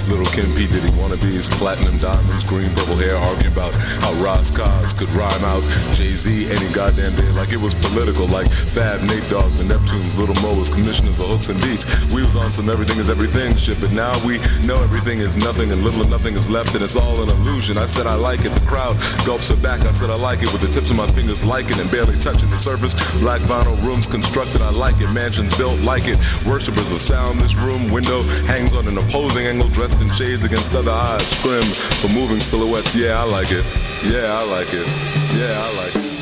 Little Kim P. Diddy wannabes, platinum diamonds, green purple hair, arguing about how Roz Cos could rhyme out Jay Z any goddamn day like it was political, like Fab, Nate Dogg, the Neptunes, Little Mo commissioners of hooks and beats. We was on some everything is everything shit, but now we know everything is nothing and little or nothing is left, and it's all an illusion. I said I like it, the crowd gulps it back. I said I like it with the tips of my fingers like it and barely touching the surface. Black vinyl rooms constructed, I like it. Mansions built like it. Worshippers of sound, this room window hangs on an opposing angle, dressed in shades against other eyes. Scrim for moving silhouettes. Yeah, I like it. Yeah, I like it. Yeah, I like it.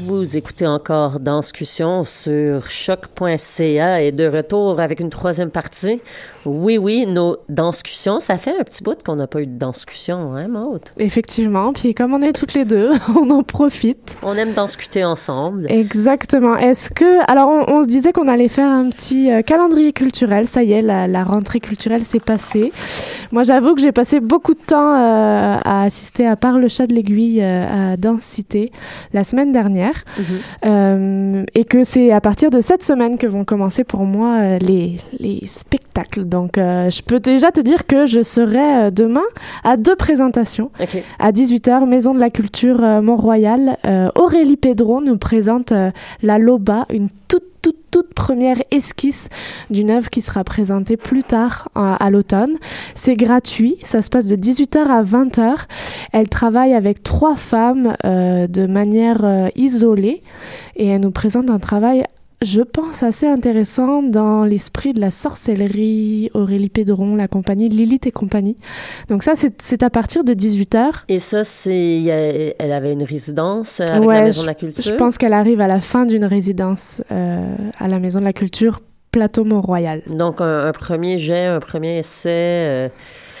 Vous écoutez encore Danscussion sur choc.ca et de retour avec une troisième partie. Oui, oui, nos Danscussions, ça fait un petit bout qu'on n'a pas eu de Danscussion, hein, Maud? Effectivement. Puis comme on est toutes les deux, *laughs* on en profite. On aime discuter ensemble. Exactement. Est-ce que alors on, on se disait qu'on allait faire un petit euh, calendrier culturel. Ça y est, la, la rentrée culturelle s'est passée. Moi, j'avoue que j'ai passé beaucoup de temps euh, à assister à part le chat de l'aiguille euh, à Danse Cité la semaine dernière, Euh, et que c'est à partir de cette semaine que vont commencer pour moi les les spectacles. Donc, euh, je peux déjà te dire que je serai euh, demain à deux présentations. À 18h, Maison de la Culture euh, Mont-Royal, Aurélie Pedro nous présente La Loba, une toute, toute, toute première esquisse d'une œuvre qui sera présentée plus tard à, à l'automne. C'est gratuit, ça se passe de 18h à 20h. Elle travaille avec trois femmes de manière isolée et elle nous présente un travail je pense assez intéressant dans l'esprit de la sorcellerie, Aurélie Pédron, la compagnie Lilith et compagnie. Donc ça, c'est à partir de 18h. Et ça, c'est. euh, Elle avait une résidence euh, avec la Maison de la je- Culture? Je pense qu'elle arrive à la fin d'une résidence euh, à la Maison de la Culture, Plateau Mont-Royal. Donc, un, un premier jet, un premier essai. euh,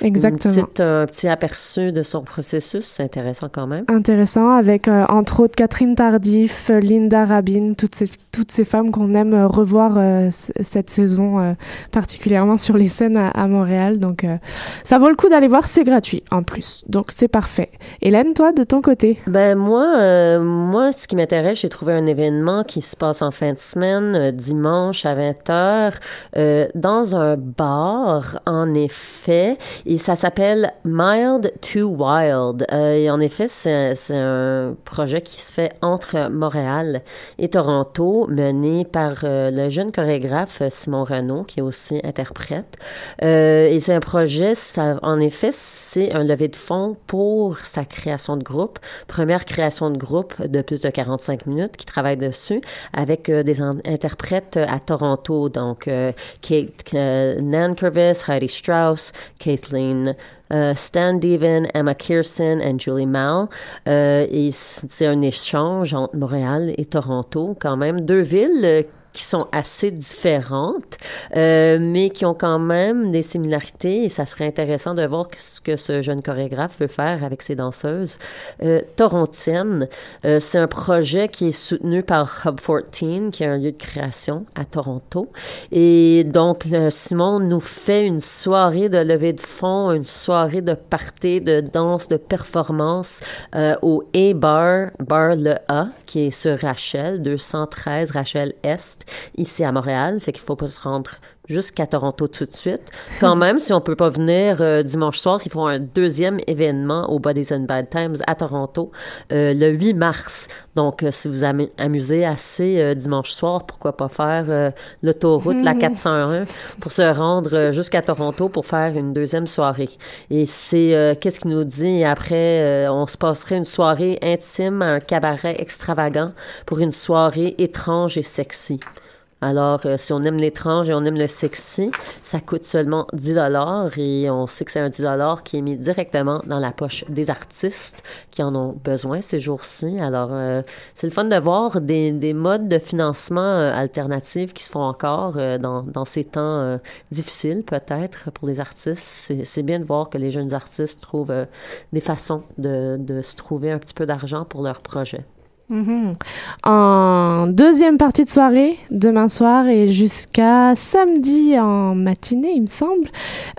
Exactement. Un petit aperçu de son processus. C'est intéressant quand même. Intéressant, avec euh, entre autres Catherine Tardif, euh, Linda Rabin, toutes ces, toutes ces femmes qu'on aime euh, revoir euh, cette saison, euh, particulièrement sur les scènes à, à Montréal. Donc, euh, ça vaut le coup d'aller voir, c'est gratuit en plus. Donc, c'est parfait. Hélène, toi, de ton côté? Ben moi, euh, moi, ce qui m'intéresse, j'ai trouvé un événement qui se passe en fin de semaine, euh, dimanche à 20h, euh, dans un bar, en effet, et ça s'appelle Mild to Wild. Euh, et en effet, c'est un projet qui se fait entre Montréal et Toronto, mené par euh, le jeune chorégraphe Simon Renaud, qui est aussi interprète. Euh, et c'est un projet, ça, en effet, c'est un levé de fonds pour sa création de groupe. Première création de groupe de plus de 45 minutes qui travaille dessus avec euh, des interprètes à Toronto. Donc, euh, Kate, Nan Curvis, Heidi Strauss, Euh, Stan Deven, Emma Kirsten et Julie Mal. Euh, c'est un échange entre Montréal et Toronto, quand même. Deux villes euh, qui sont assez différentes, euh, mais qui ont quand même des similarités et ça serait intéressant de voir ce que ce jeune chorégraphe veut faire avec ses danseuses euh, torontiennes. Euh, c'est un projet qui est soutenu par Hub 14, qui est un lieu de création à Toronto. Et donc, Simon nous fait une soirée de levée de fonds, une soirée de party, de danse, de performance euh, au A-Bar, Bar Le A, qui est sur Rachel, 213 Rachel Est, ici à Montréal. Fait qu'il faut pas se rendre jusqu'à Toronto tout de suite. Quand *laughs* même, si on peut pas venir euh, dimanche soir, ils font un deuxième événement au Bodies and Bad Times à Toronto euh, le 8 mars. Donc, euh, si vous amusez assez dimanche soir, pourquoi pas faire l'autoroute, la *laughs* 401, pour se rendre jusqu'à Toronto pour faire une deuxième soirée. Et c'est, qu'est-ce qu'il nous dit? Après, on se passerait une soirée intime, un cabaret extravagant pour une soirée étrange et sexy. Alors, euh, si on aime l'étrange et on aime le sexy, ça coûte seulement 10 dollars et on sait que c'est un 10 dollars qui est mis directement dans la poche des artistes qui en ont besoin ces jours-ci. Alors, euh, c'est le fun de voir des, des modes de financement euh, alternatifs qui se font encore dans, dans ces temps difficiles, peut-être, pour les artistes. C'est bien de voir que les jeunes artistes trouvent des façons de, de se trouver un petit peu d'argent pour leurs projets. Mhm. En deuxième partie de soirée, demain soir et jusqu'à samedi en matinée, il me semble,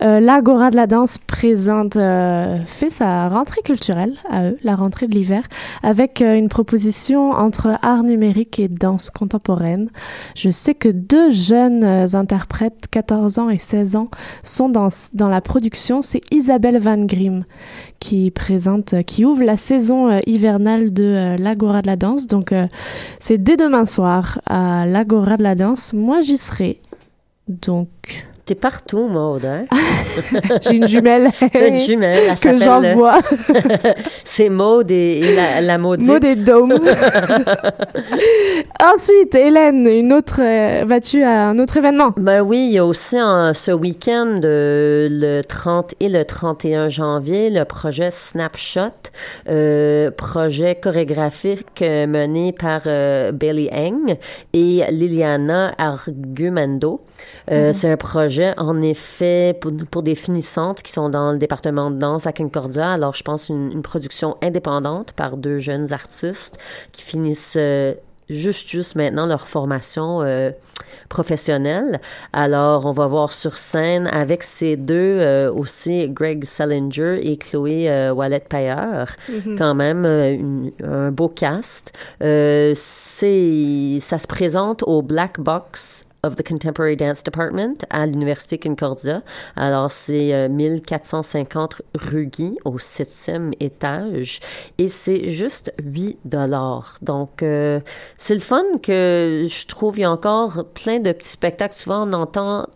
euh, l'Agora de la danse présente euh, fait sa rentrée culturelle à eux, la rentrée de l'hiver, avec euh, une proposition entre art numérique et danse contemporaine. Je sais que deux jeunes interprètes, 14 ans et 16 ans, sont dans, dans la production. C'est Isabelle Van Grim qui présente, qui ouvre la saison hivernale de l'Agora de la danse. Donc, euh, c'est dès demain soir à l'Agora de la danse. Moi, j'y serai. Donc, T'es partout, Maude. Hein? *laughs* J'ai une jumelle. *laughs* une jumelle, que j'envoie. *laughs* c'est Maude et, la, la maudite. Maude et Dôme. Ensuite, Hélène, une autre, euh, vas-tu à un autre événement? Ben oui, il y a aussi ce week-end, euh, le 30 et le 31 janvier, le projet Snapshot, euh, projet chorégraphique mené par Bailey Eng et Liliana Argumendo. Mm-hmm. C'est un projet en effet, pour, des finissantes qui sont dans le département de danse à Concordia. Alors, je pense une, une production indépendante par deux jeunes artistes qui finissent euh, juste, juste maintenant leur formation euh, professionnelle. Alors, on va voir sur scène avec ces deux euh, aussi Greg Salinger et Chloé Wallet-Payer. Mm-hmm. Quand même, un beau cast. c'est, ça se présente au Black Box of the Contemporary Dance Department à l'Université Concordia. Alors, c'est 1450 euh, rue au septième étage et c'est juste 8 dollars. Donc, euh, c'est le fun que je trouve il y a encore plein de petits spectacles. Souvent, on entend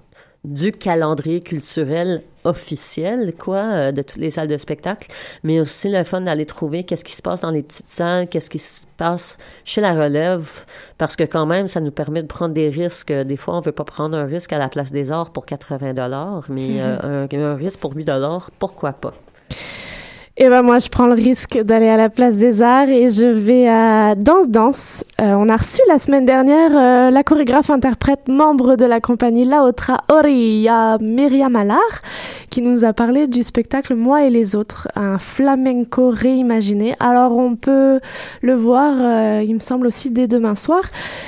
du calendrier culturel officiel, quoi, euh, de toutes les salles de spectacle, mais aussi le fun d'aller trouver qu'est-ce qui se passe dans les petites salles, qu'est-ce qui se passe chez la relève, parce que quand même, ça nous permet de prendre des risques. Des fois, on veut pas prendre un risque à la place des arts pour 80 dollars, mais *laughs* euh, un, risque pour 8 dollars, pourquoi pas? Et eh ben moi, je prends le risque d'aller à la place des arts et je vais à Danse Danse. Euh, on a reçu la semaine dernière euh, la chorégraphe interprète membre de la compagnie Laotra Oria, Myriam Allar, qui nous a parlé du spectacle Moi et les autres, un flamenco réimaginé. Alors on peut le voir, euh, il me semble aussi dès demain soir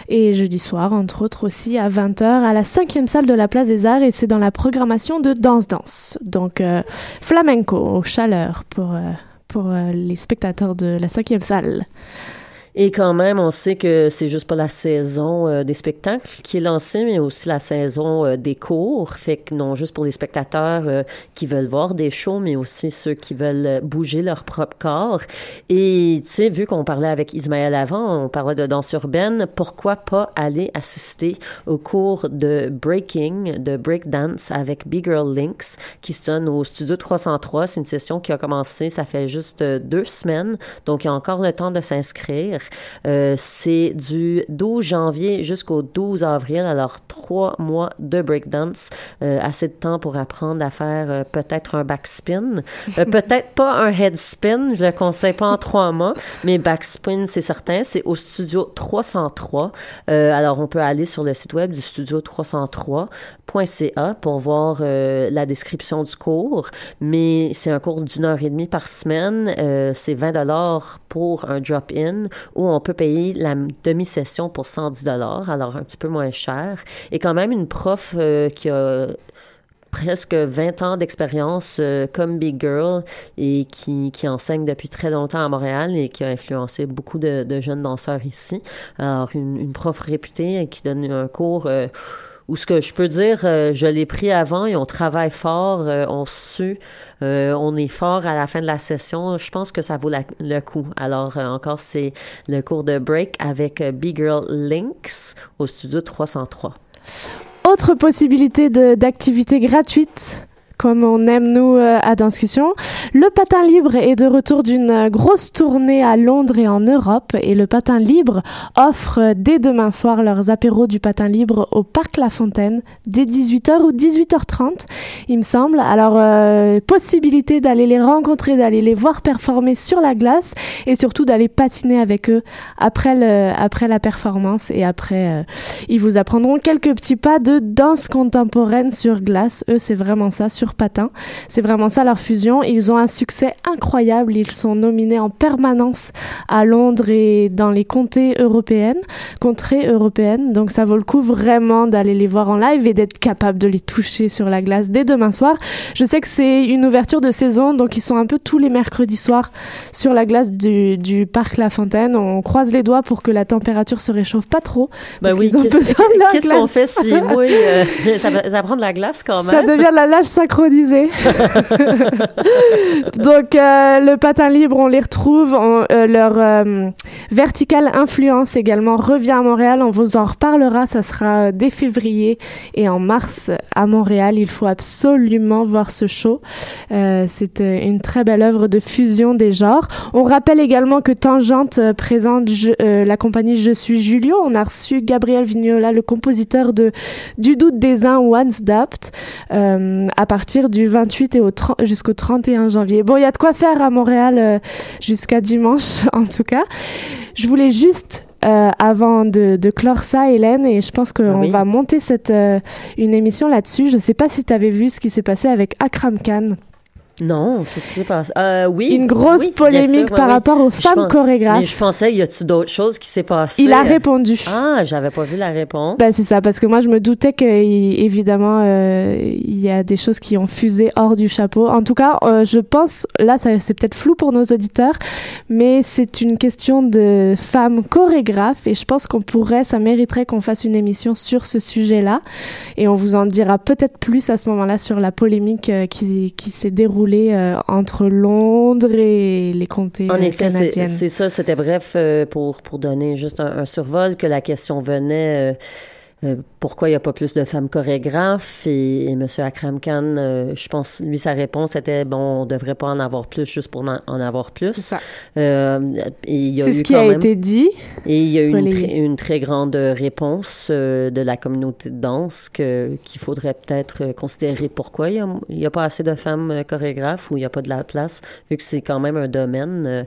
et jeudi soir, entre autres aussi à 20h à la cinquième salle de la place des arts et c'est dans la programmation de Danse Danse. Donc flamenco aux chaleurs pour euh, pour euh, les spectateurs de la cinquième salle. Et quand même, on sait que c'est juste pas la saison euh, des spectacles qui est lancée, mais aussi la saison euh, des cours. Fait que non juste pour les spectateurs euh, qui veulent voir des shows, mais aussi ceux qui veulent bouger leur propre corps. Et tu sais, vu qu'on parlait avec Ismaël avant, on parlait de danse urbaine, pourquoi pas aller assister au cours de breaking, de breakdance avec Big Girl Links qui se donne au Studio 303. C'est une session qui a commencé, ça fait juste deux semaines, donc il y a encore le temps de s'inscrire. Euh, c'est du 12 janvier jusqu'au 12 avril, alors trois mois de breakdance, euh, assez de temps pour apprendre à faire euh, peut-être un backspin, *laughs* peut-être pas un headspin, je le conseille pas en trois mois, mais backspin c'est certain, c'est au studio 303. Euh, alors on peut aller sur le site web du studio 303.ca pour voir la description du cours, mais c'est un cours d'une heure et demie par semaine, c'est 20 dollars pour un drop-in ou on peut payer la demi-session pour 110 dollars, alors un petit peu moins cher et quand même une prof euh, qui a presque 20 ans d'expérience euh, comme Big Girl et qui, enseigne depuis très longtemps à Montréal et qui a influencé beaucoup de, jeunes danseurs ici. Alors, une, prof réputée et qui donne un cours euh, où ce que je peux dire, euh, je l'ai pris avant et on travaille fort, euh, on sue, euh, on est fort à la fin de la session. Je pense que ça vaut le coup. Alors, euh, encore, c'est le cours de break avec euh, Big Girl Links au studio 303. Autre possibilité d'activité gratuite? Comme on aime nous euh, à Danscussion. Le patin libre est de retour d'une grosse tournée à Londres et en Europe et le patin libre offre dès demain soir leurs apéros du patin libre au Parc La Fontaine dès 18h ou 18h30 il me semble. Alors euh, possibilité d'aller les rencontrer, d'aller les voir performer sur la glace et surtout d'aller patiner avec eux après après la performance et après euh, ils vous apprendront quelques petits pas de danse contemporaine sur glace. Eux, c'est vraiment ça, sur patin. C'est vraiment ça leur fusion. Ils ont un succès incroyable. Ils sont nominés en permanence à Londres et dans les comtés européennes, contrées européennes. Donc ça vaut le coup vraiment d'aller les voir en live et d'être capable de les toucher sur la glace dès demain soir. Je sais que c'est une ouverture de saison, donc ils sont un peu tous les mercredis soirs sur la glace du, du parc La Fontaine. On croise les doigts pour que la température se réchauffe pas trop. Ben parce oui, *laughs* qu'est-ce qu'on fait si mouille? euh, *laughs* ça, prend de la glace quand même. Ça devient de la nage *laughs* Donc, euh, le patin libre, on les retrouve. On- euh, leur euh, verticale influence également revient à Montréal. On vous en reparlera. Ça sera dès février et en mars à Montréal. Il faut absolument voir ce show. C'est une très belle œuvre de fusion des genres. On rappelle également que Tangente présente je- la compagnie Je suis Julio. On a reçu Gabriel Vignola, le compositeur de Du doute des uns Once Dapt, à partir du 28 et au 30 jusqu'au 31 janvier. Bon, il y a de quoi faire à Montréal euh, jusqu'à dimanche, *laughs* en tout cas. Je voulais juste euh, avant de, de clore ça, Hélène, et je pense qu'on Oui. va monter cette, euh, une émission là-dessus. Je sais pas si tu avais vu ce qui s'est passé avec Akram Khan. Non, qu'est-ce qui s'est passé? Euh, oui. Une grosse oui, polémique sûr, par oui, rapport aux femmes pense- chorégraphes. Mais je pensais, y a-tu d'autres choses qui s'est passé? Il a répondu. Ah, j'avais pas vu la réponse. Ben, c'est ça, parce que moi, je me doutais qu'évidemment, euh, il y a des choses qui ont fusé hors du chapeau. En tout cas, euh, je pense, là, c'est peut-être flou pour nos auditeurs, mais c'est une question de femmes chorégraphes et je pense qu'on pourrait, ça mériterait qu'on fasse une émission sur ce sujet-là et on vous en dira peut-être plus à ce moment-là sur la polémique euh, qui, qui s'est déroulée euh, entre Londres et les comtés En euh, effet, c'est ça. C'était bref euh, pour, pour donner juste un, un survol que la question venait. Euh, pourquoi il n'y a pas plus de femmes chorégraphes? Et, et M. Akram Khan, euh, je pense, lui, sa réponse était, bon, on ne devrait pas en avoir plus juste pour en, en avoir plus. C'est ça. Euh, ce qui a été dit. Et il y a eu une, très- une très grande réponse de la communauté de danse qu'il faudrait peut-être considérer pourquoi il n'y a, pas assez de femmes chorégraphes ou il n'y a pas de la place, vu que c'est quand même un domaine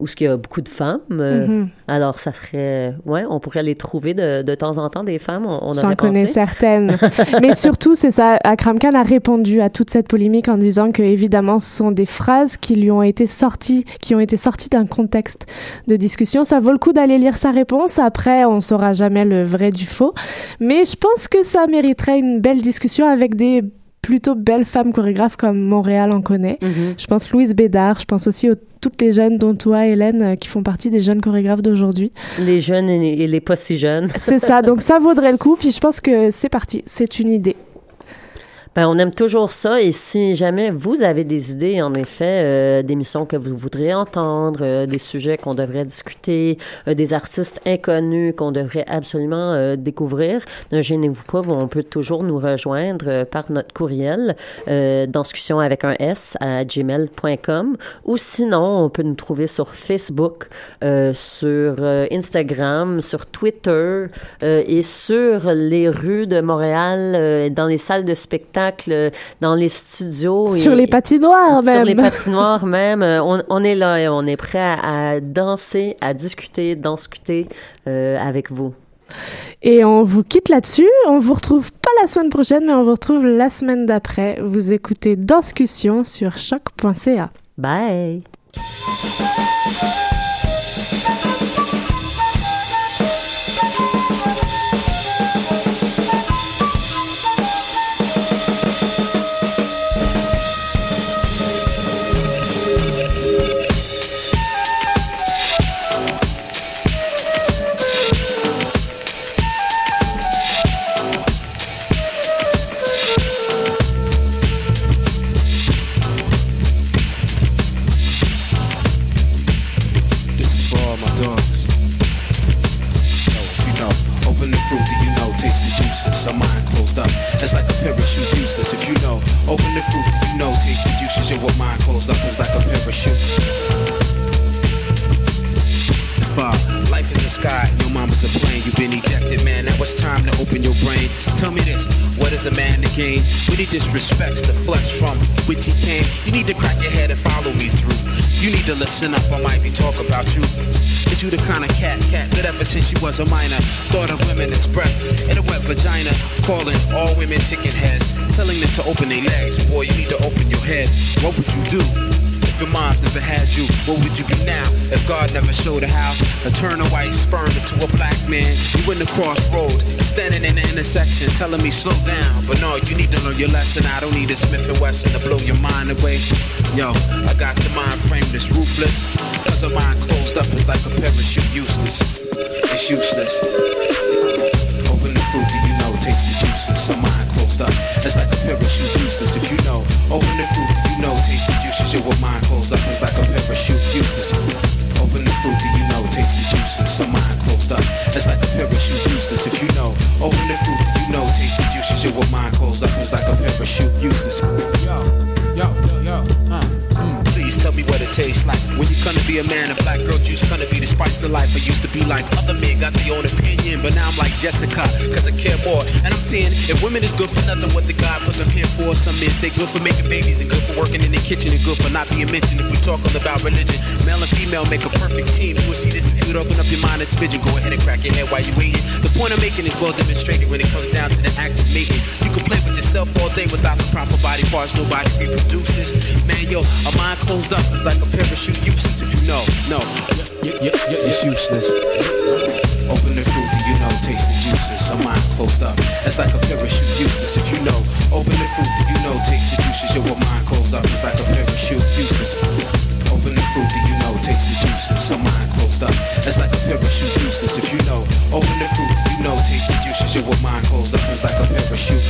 où il y a beaucoup de femmes. euh, Mhm. Alors, ça serait... Ouais, on pourrait les trouver de, de temps en temps, des femmes. On, on J'en connais certaines. *laughs* Mais surtout, c'est ça, Akram Khan a répondu à toute cette polémique en disant que, évidemment, ce sont des phrases qui lui ont été sorties, qui ont été sorties d'un contexte de discussion. Ça vaut le coup d'aller lire sa réponse. Après, on saura jamais le vrai du faux. Mais je pense que ça mériterait une belle discussion avec des plutôt belles femmes chorégraphes comme Montréal en connaît. Mhm. Je pense Louise Bédard, je pense aussi aux toutes les jeunes, dont toi, Hélène, euh, qui font partie des jeunes chorégraphes d'aujourd'hui. Les jeunes et, et les pas si jeunes. C'est ça, *laughs* donc ça vaudrait le coup, puis je pense que c'est parti, c'est une idée. Ben, on aime toujours ça. Et si jamais vous avez des idées, en effet, euh, d'émissions que vous voudriez entendre, euh, des sujets qu'on devrait discuter, euh, des artistes inconnus qu'on devrait absolument euh, découvrir, ne gênez-vous pas. On peut toujours nous rejoindre euh, par notre courriel, euh, discussion avec un S à gmail.com. Ou sinon, on peut nous trouver sur Facebook, sur Instagram, sur Twitter et sur les rues de Montréal, dans les salles de spectacle, euh, dans les studios. Sur et- les patinoires, sur même. les *laughs* patinoires même. On, on est là et on est prêt à, à danser, à discuter, discuter euh, avec vous. Et on vous quitte là-dessus. On vous retrouve pas la semaine prochaine, mais on vous retrouve la semaine d'après. Vous écoutez Danscussion sur choc.ca. Bye! When he disrespects the flesh from which he came, you need to crack your head and follow me through. You need to listen up, I might be talking about you. Is you the kind of cat, cat that ever since she was a minor thought of women as breasts and a wet vagina, calling all women chicken heads, telling them to open their legs. Boy, you need to open your head. What would you do? If your mom never had you, what would you be now? If God never showed her how to turn a white sperm into a black man, you in the crossroads, standing in the intersection, telling me slow down. But no, you need to learn your lesson. I don't need a Smith and Wesson to blow your mind away. Yo, I got the mind frame that's ruthless. Cause a mind closed up is like a parachute useless. It's useless. Open the fruit, do you? Taste the juices. Some mind closed up. It's like a parachute useless. If you know, open the fruit, you know? Taste the juices. Your mind closed up. It's like a parachute useless. Open the fruit, do you know? Taste the juices. Some mind closed up. It's like a parachute useless. If you know, open the fruit, you know? Taste the juices. Your mind closed up. It's like a parachute useless. Yo, yo, yo, yo. Uh. Please tell me what it tastes like when you gonna be a man. A black girl juice gonna be the spice of life. I used to be like other men, got their own opinion, but now I'm like Jessica, cause I care more. And I'm saying if women is good for nothing, what the God put them here for? Some men say good for making babies and good for working in the kitchen and good for not being mentioned. If we talking about religion, male and female make a perfect team. You will see this if you open up your mind and smidgen. Go ahead and crack your head while you waiting. The point I'm making is well demonstrated when it comes down to the act of mating. You can play with yourself all day without the proper body parts. Nobody reproduces. Man, yo, a mind closed up is like a parachute useless if you know. No, it's useless. Open the fruit, do you know? Taste the juices. A mind closed up. It's like a parachute useless if you know. Open the fruit, do you know? Taste the juices. Yo, a mind closed up is like a parachute useless. Open the fruit, do you know? Taste the juices. A mind closed up. It's like a parachute useless if you know. Open the fruit, do you know? Taste the juices. Yo, a mind closed up is like a parachute.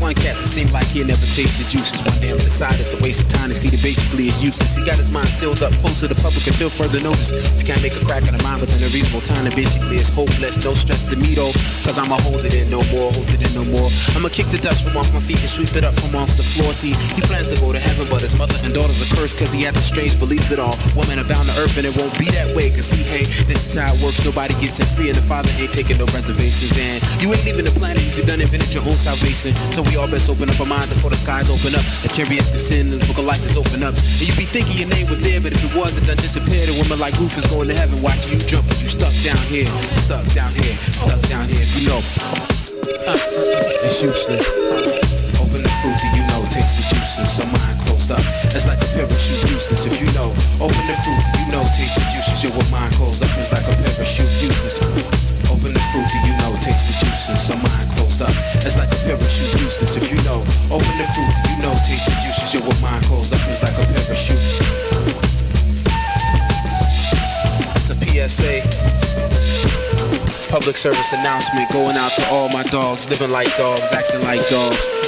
One cat that seemed like he never tasted juices. One I'm decided it's a waste of time to see that basically is useless. He got his mind sealed up close to the public until further notice. You can't make a crack in the mind within a reasonable time, And basically it's hopeless. No stress to me though, cause I'ma hold it in no more, hold it in no more. I'ma kick the dust from off my feet and sweep it up from off the floor. See, he plans to go to heaven, but his mother and daughters are cursed cause he had the strange belief that all women are bound to earth and it won't be that way. Cause see, hey, this is how it works. Nobody gets it free and the father ain't taking no reservations. And you ain't leaving the planet if you done invented your own salvation. So we all best open up our minds before the skies open up. Chariots to sin and the book of life is open up. And you be thinking your name was there, but if it was, it done disappeared. A woman like Ruth is going to heaven watching you jump, but you stuck down here, stuck down here, stuck down here. If you know, uh, it's useless. Open the fruit, do you know? Taste the juices. Some mind closed up. It's like a parachute useless. If you know, open the fruit, do you know? Taste the juices. Your mind closed up. It's like a parachute useless. Open the fruit, do you know? Taste the juices. Some mind closed up. It's like a parachute useless. If you know, open the fruit, do you know? Taste the juices. Your mind closed up. It's like a parachute. It's a PSA. Public service announcement going out to all my dogs, living like dogs, acting like dogs.